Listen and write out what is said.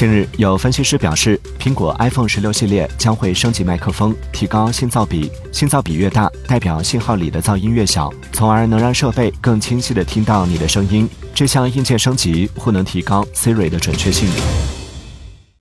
近日，有分析师表示，苹果 iPhone 十六系列将会升级麦克风，提高信噪比。信噪比越大，代表信号里的噪音越小，从而能让设备更清晰地听到你的声音。这项硬件升级或能提高 Siri 的准确性。